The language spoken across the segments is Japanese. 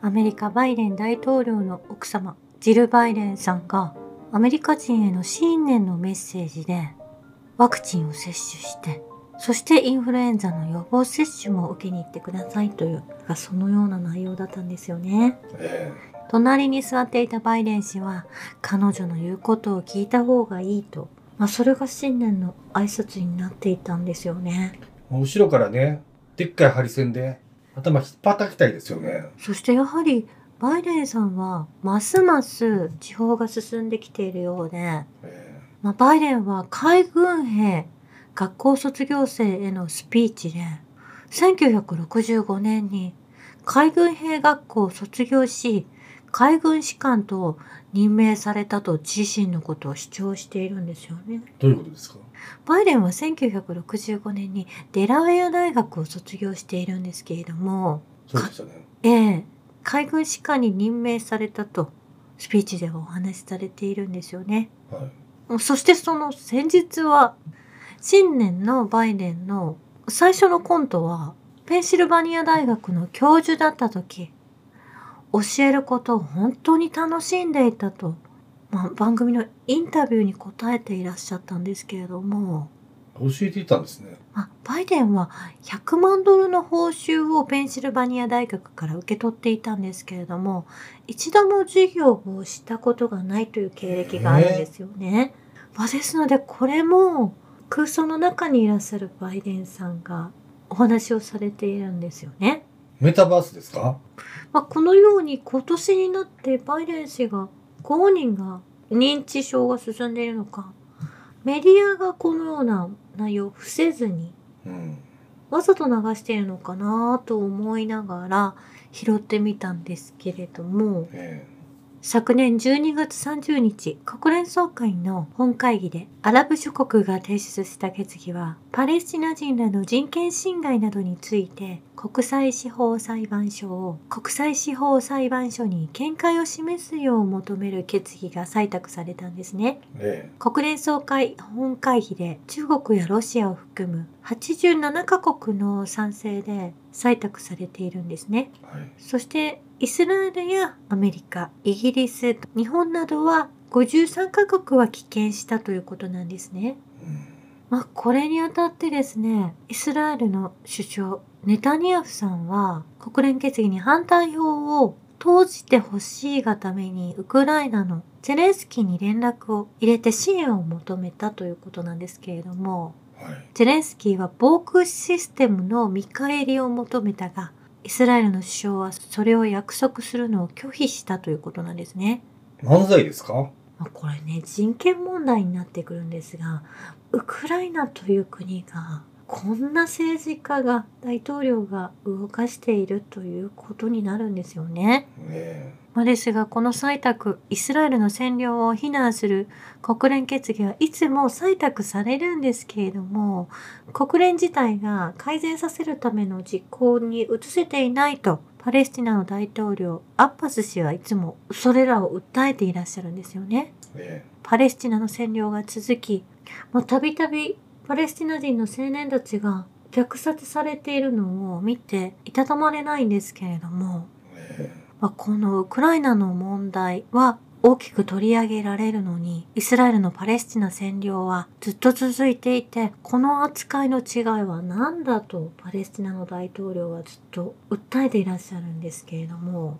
アメリカバイデン大統領の奥様ジル・バイデンさんがアメリカ人への新年のメッセージでワクチンを接種してそしてインフルエンザの予防接種も受けに行ってくださいというそのような内容だったんですよね。え隣に座っていたバイデン氏は彼女の言うことを聞いた方がいいと、まあ、それが新年の挨拶になっていたんですよね。え後ろからね、でっかいハリセンで頭引っ叩きたいですよね。そしてやはりバイデンさんはますます地方が進んできているようで、えまあ、バイデンは海軍兵学校卒業生へのスピーチで1965年に海軍兵学校を卒業し海軍士官と任命されたと自身のことを主張しているんですよね。えどういうことですか？バイデンは1965年にデラウェア大学を卒業しているんですけれども、そうでしたね。ええ海軍士官に任命されたとスピーチではお話しされているんですよね。はい。そしてその先日は新年のバイデンの最初のコントはペンシルバニア大学の教授だった時教えることを本当に楽しんでいたと、まあ、番組のインタビューに答えていらっしゃったんですけれども、教えていたんですね。まあ、バイデンは100万ドルの報酬をペンシルバニア大学から受け取っていたんですけれども一度も授業をしたことがないという経歴があるんですよね。まあ、ですのでこれも空想の中にいらっしゃるバイデンさんがお話をされているんですよね。メタバースですか？まあ、このように今年になってバイデン氏がご本人が認知症が進んでいるのかメディアがこのような内容を伏せずにうん。わざと流しているのかなと思いながら拾ってみたんですけれどもえ昨年12月30日国連総会の本会議でアラブ諸国が提出した決議はパレスチナ人らの人権侵害などについて国際司法裁判所を国際司法裁判所に見解を示すよう求める決議が採択されたんですね。ええ国連総会本会議で中国やロシアを含む87カ国の賛成で採択されているんですね。えはい。そしてイスラエルやアメリカ、イギリス、日本などは53カ国は棄権したということなんですね。うん。まあこれにあたってですね、イスラエルの首相ネタニヤフさんは国連決議に反対票を投じてほしいがためにウクライナのゼレンスキーに連絡を入れて支援を求めたということなんですけれども、はい。ゼレンスキーは防空システムの見返りを求めたが、イスラエルの首相はそれを約束するのを拒否したということなんですね。漫才ですか？まあこれね、人権問題になってくるんですが、ウクライナという国が、こんな政治家が、大統領が動かしているということになるんですよね。えまあですが、この採択、イスラエルの占領を非難する国連決議はいつも採択されるんですけれども、国連自体が改善させるための実行に移せていないと、パレスチナの大統領、アッパス氏はいつもそれらを訴えていらっしゃるんですよね。ええ。パレスチナの占領が続き、もうたびたびパレスチナ人の青年たちが虐殺されているのを見ていたたまれないんですけれども、えまあ、このウクライナの問題は大きく取り上げられるのに、イスラエルのパレスチナ占領はずっと続いていて、この扱いの違いは何だとパレスチナの大統領はずっと訴えていらっしゃるんですけれども、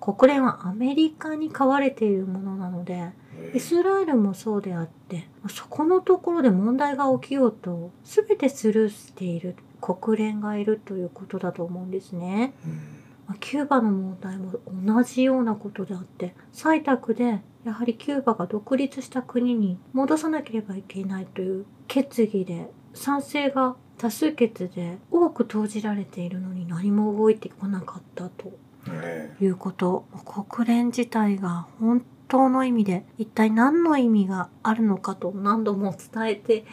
国連はアメリカに飼われているものなので、えイスラエルもそうであって、そこのところで問題が起きようと、全てスルーしている国連がいるということだと思うんですね。うんまあキューバの問題も同じようなことであって、採択でやはりキューバが独立した国に戻さなければいけないという決議で、賛成が多数決で多く投じられているのに何も動いてこなかったとえ。いうこと。国連自体が本当の意味で一体何の意味があるのかと何度も伝えて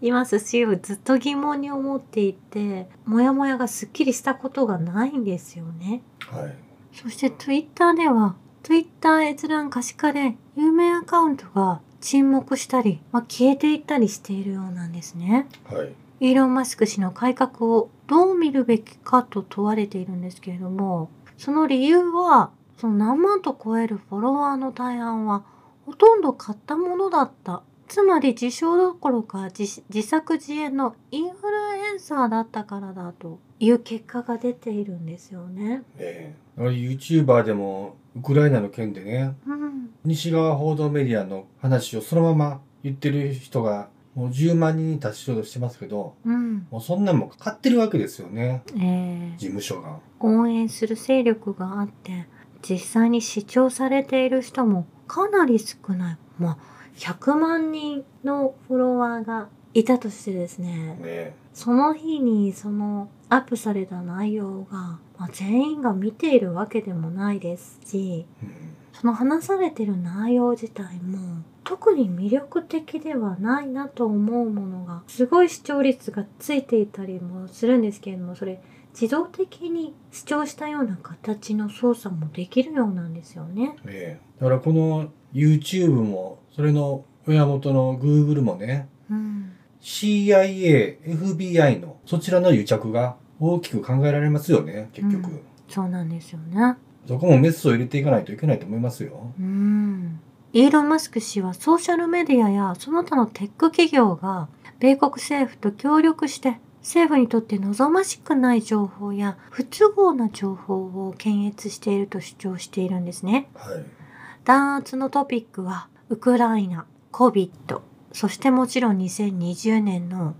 いますしずっと疑問に思っていてモヤモヤがすっきりしたことがないんですよね。えはい。そして Twitter では Twitter 閲覧可視化で有名アカウントが沈黙したり、まあ、消えていったりしているようなんですね。はい。イーロン・マスク氏の改革をどう見るべきかと問われているんですけれども、その理由は、その何万と超えるフォロワーの大半は、ほとんど買ったものだった。つまり自称どころか自自作自演のインフルエンサーだったからだという結果が出ているんですよね。ええだから YouTuber でもウクライナの件でねうん。西側報道メディアの話をそのまま言ってる人がもう10万人に達しようとしてますけどうん。もうそんなんも買ってるわけですよねえー事務所が応援する勢力があって実際に視聴されている人もかなり少ない。まあ100万人のフォロワーがいたとしてですね。ね。その日にそのアップされた内容が、まあ、全員が見ているわけでもないですしうん。その話されてる内容自体も特に魅力的ではないなと思うものがすごい視聴率がついていたりもするんですけれどもそれ自動的に視聴したような形の操作もできるようなんですよね。ねだからこの YouTube もそれの親元の Google もねうん、CIA、FBI のそちらの癒着が大きく考えられますよね結局、うんそうなんですよね。そこもメスを入れていかないといけないと思いますようん。イーロン・マスク氏はソーシャルメディアやその他のテック企業が米国政府と協力して政府にとって望ましくない情報や不都合な情報を検閲していると主張しているんですね。はい弾圧のトピックはウクライナ、COVID、そしてもちろん2020年の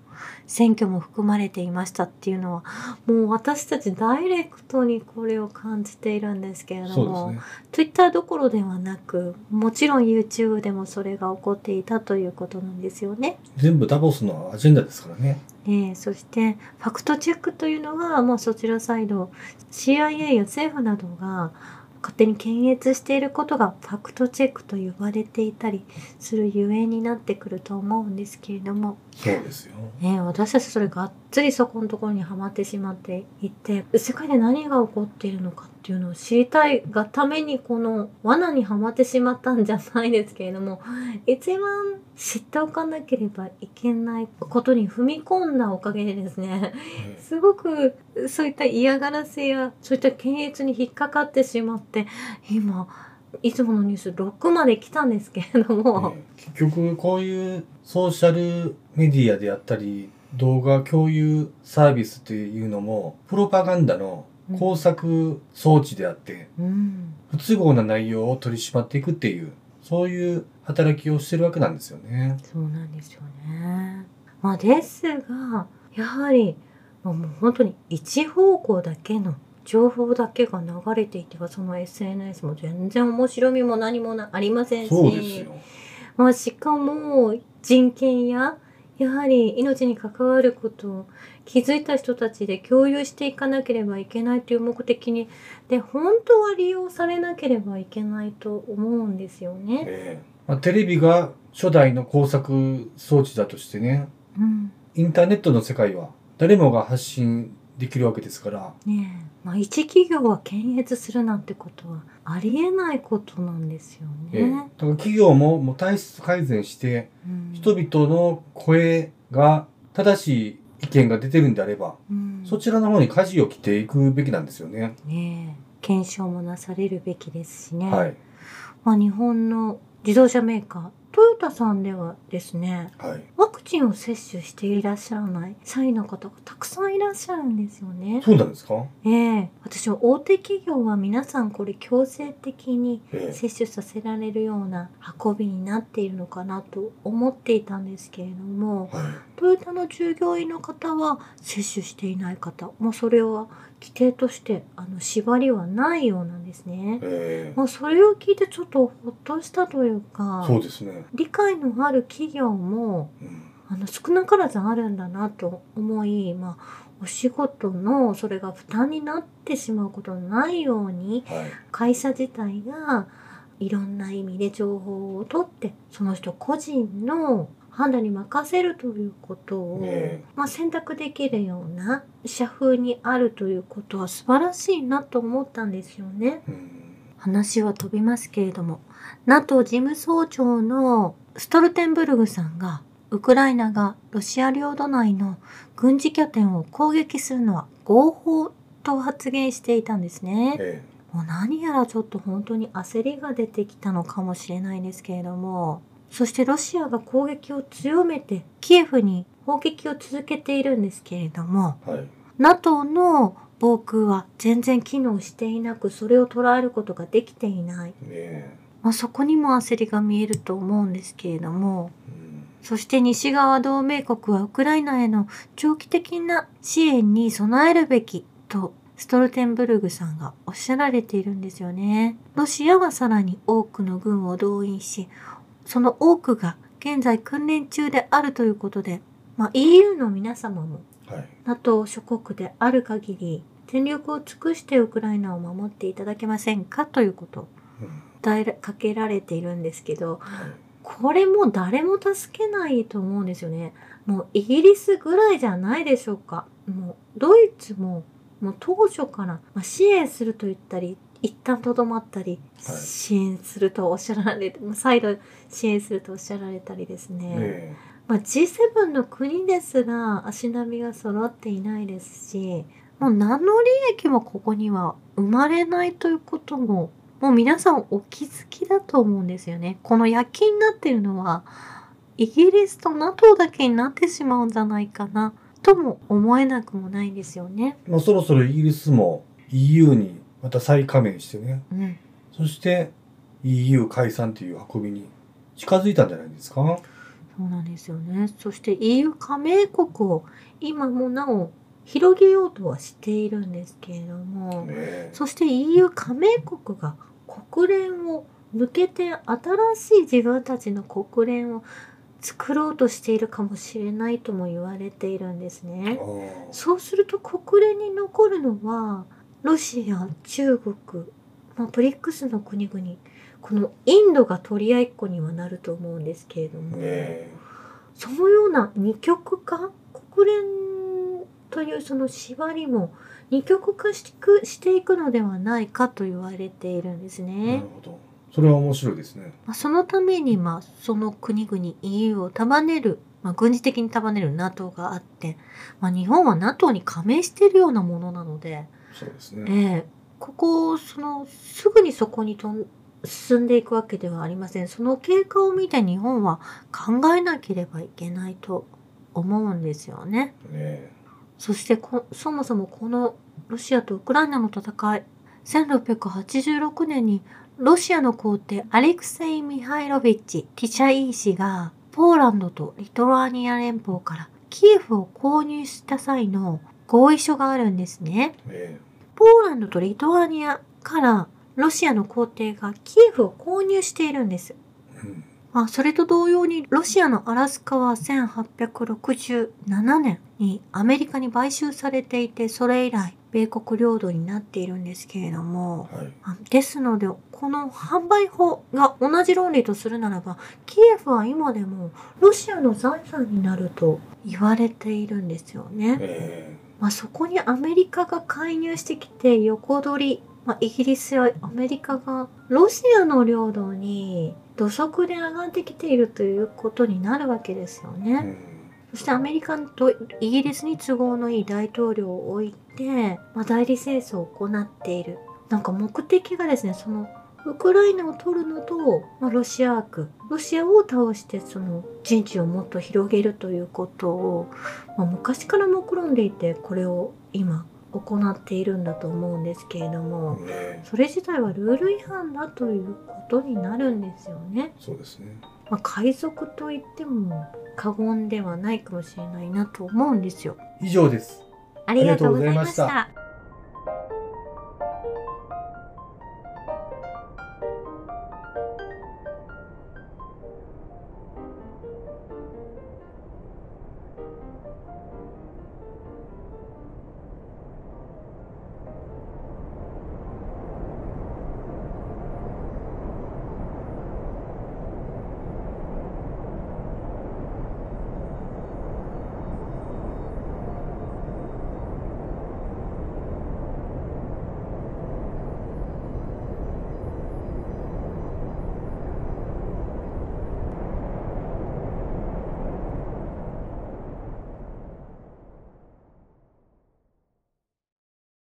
選挙も含まれていましたっていうのはもう私たちダイレクトにこれを感じているんですけれども、ね Twitter どころではなくもちろん YouTube でもそれが起こっていたということなんですよね。全部ダボスのアジェンダですからねえーそしてファクトチェックというのがもうそちらサイド CIA や政府などが勝手に検閲していることがファクトチェックと呼ばれていたりするゆえになってくると思うんですけれども、そうですよ。ね、私たちそれがっつりそこのところにはまってしまっていて世界で何が起こっているのかっていうのを知りたいがためにこの罠にはまってしまったんじゃないですけれども 一番知っておかなければいけないことに踏み込んだおかげでですねすごくそういった嫌がらせやそういった検閲に引っかかってしまって今いつものニュース6まで来たんですけれども、ね結局こういうソーシャルメディアであったり動画共有サービスっていうのもプロパガンダの工作装置であってうん、不都合な内容を取り締まっていくっていうそういう働きをしてるわけなんですよね。そうなんですよね。まあですがやはりまあもう本当に一方向だけの情報だけが流れていてはその SNS も全然面白みも何もなありませんしそうですよ。まあ、しかも人権ややはり命に関わることを気づいた人たちで共有していかなければいけないという目的にで本当は利用されなければいけないと思うんですよね。ええまあ、テレビが初代の工作装置だとしてねうんインターネットの世界は誰もが発信できるわけですからねえまあ、一企業は検閲するなんてことはありえないことなんですよええだね。から企業ももう体質改善してうん人々の声が正しい意見が出てるんであれば、うんそちらの方に舵を切っていくべきなんですよね。ねえ検証もなされるべきですしね。はい。まあ、日本の自動車メーカートヨタさんではですねはい。ワクチンを接種していらっしゃらない社員の方がたくさんいらっしゃるんですよね。そうなんですか？ええ私は大手企業は皆さんこれ強制的にええ接種させられるような運びになっているのかなと思っていたんですけれどもはい。トヨタの従業員の方は接種していない方もうそれは規定としてあの縛りはないようなんですね。ええもうそれを聞いてちょっとほっとしたというかそうですね。理解のある企業もうん。あの少なからずあるんだなと思い、まあ、お仕事のそれが負担になってしまうことのないようにはい。会社自体がいろんな意味で情報を取ってその人個人の判断に任せるということを、ねまあ、選択できるような社風にあるということは素晴らしいなと思ったんですよね。うん。話は飛びますけれども NATO 事務総長のストルテンブルグさんがウクライナがロシア領土内の軍事拠点を攻撃するのは合法と発言していたんですね。えもう何やらちょっと本当に焦りが出てきたのかもしれないですけれども、そしてロシアが攻撃を強めてキエフに砲撃を続けているんですけれども、えはい。NATO の防空は全然機能していなく、それを捉えることができていない。ねえ。まあ、そこにも焦りが見えると思うんですけれども、うん。そして西側同盟国はウクライナへの長期的な支援に備えるべきとストルテンブルグさんがおっしゃられているんですよね。ロシアはさらに多くの軍を動員し、その多くが現在訓練中であるということで、まあ、EU の皆様もはい。NATO 諸国である限り全力を尽くしてウクライナを守っていただけませんかということをかけられているんですけど、はい。これも誰も助けないと思うんですよね。もうイギリスぐらいじゃないでしょうか。もうドイツももう当初から、まあ、支援すると言ったり、一旦とどまったり、はい支援するとおっしゃられて、もう再度支援するとおっしゃられたりですね。ねえ。まあ、G7 の国ですら足並みが揃っていないですし、もう何の利益もここには生まれないということも、もう皆さんお気づきだと思うんですよね。この躍起になっているのは、イギリスと NATO だけになってしまうんじゃないかな、とも思えなくもないんですよね。まあそろそろイギリスも EU にまた再加盟してね。うん。そして EU 解散という運びに近づいたんじゃないですか？そうなんですよね。そして EU 加盟国を今もなお広げようとはしているんですけれども、ねえ。そして EU 加盟国が国連を抜けて新しい自分たちの国連を作ろうとしているかもしれないとも言われているんですね。そうすると国連に残るのはロシア、中国、まあ、ブリックスの国々このインドが取り合いっこにはなると思うんですけれども、ねえ。そのような二極化国連というその縛りも二極化していくしていくのではないかと言われているんですなねる。ほど。それは面白いですね。まあ、そのために、まあ、その国々 EU を束ねる、まあ、軍事的に束ねる NATO があって、まあ、日本は NATO に加盟しているようなものなので、そうですえね。えここそのすぐにそこにとん進んでいくわけではありません。その経過を見て日本は考えなければいけないと思うんですよね。ねえ。そしてこそもそもこのロシアとウクライナの戦い1686年にロシアの皇帝アレクセイ・ミハイロビッチ・ティチャイー氏がポーランドとリトアニア連邦からキエフを購入した際の合意書があるんですね。ポーランドとリトアニアからロシアの皇帝がキエフを購入しているんです。うん。まあ、それと同様にロシアのアラスカは1867年にアメリカに買収されていてそれ以来米国領土になっているんですけれどもはい。あですのでこの販売法が同じ論理とするならばキエフは今でもロシアの財産になると言われているんですよね。えまあ、そこにアメリカが介入してきて横取り、まあ、イギリスやアメリカがロシアの領土に土足で上がってきているということになるわけですよね。ん。そしてアメリカとイギリスに都合のいい大統領を置いて、まあ、代理戦争を行っている。なんか目的がですね、そのウクライナを取るのと、まあ、ロシア悪、ロシアを倒してその陣地をもっと広げるということを、まあ、昔から目論んでいて、これを今行っているんだと思うんですけれども。それ自体はルール違反だということになるんですよね。そうですね。まあ、海賊と言っても過言ではないかもしれないなと思うんですよ。以上です。ありがとうございました。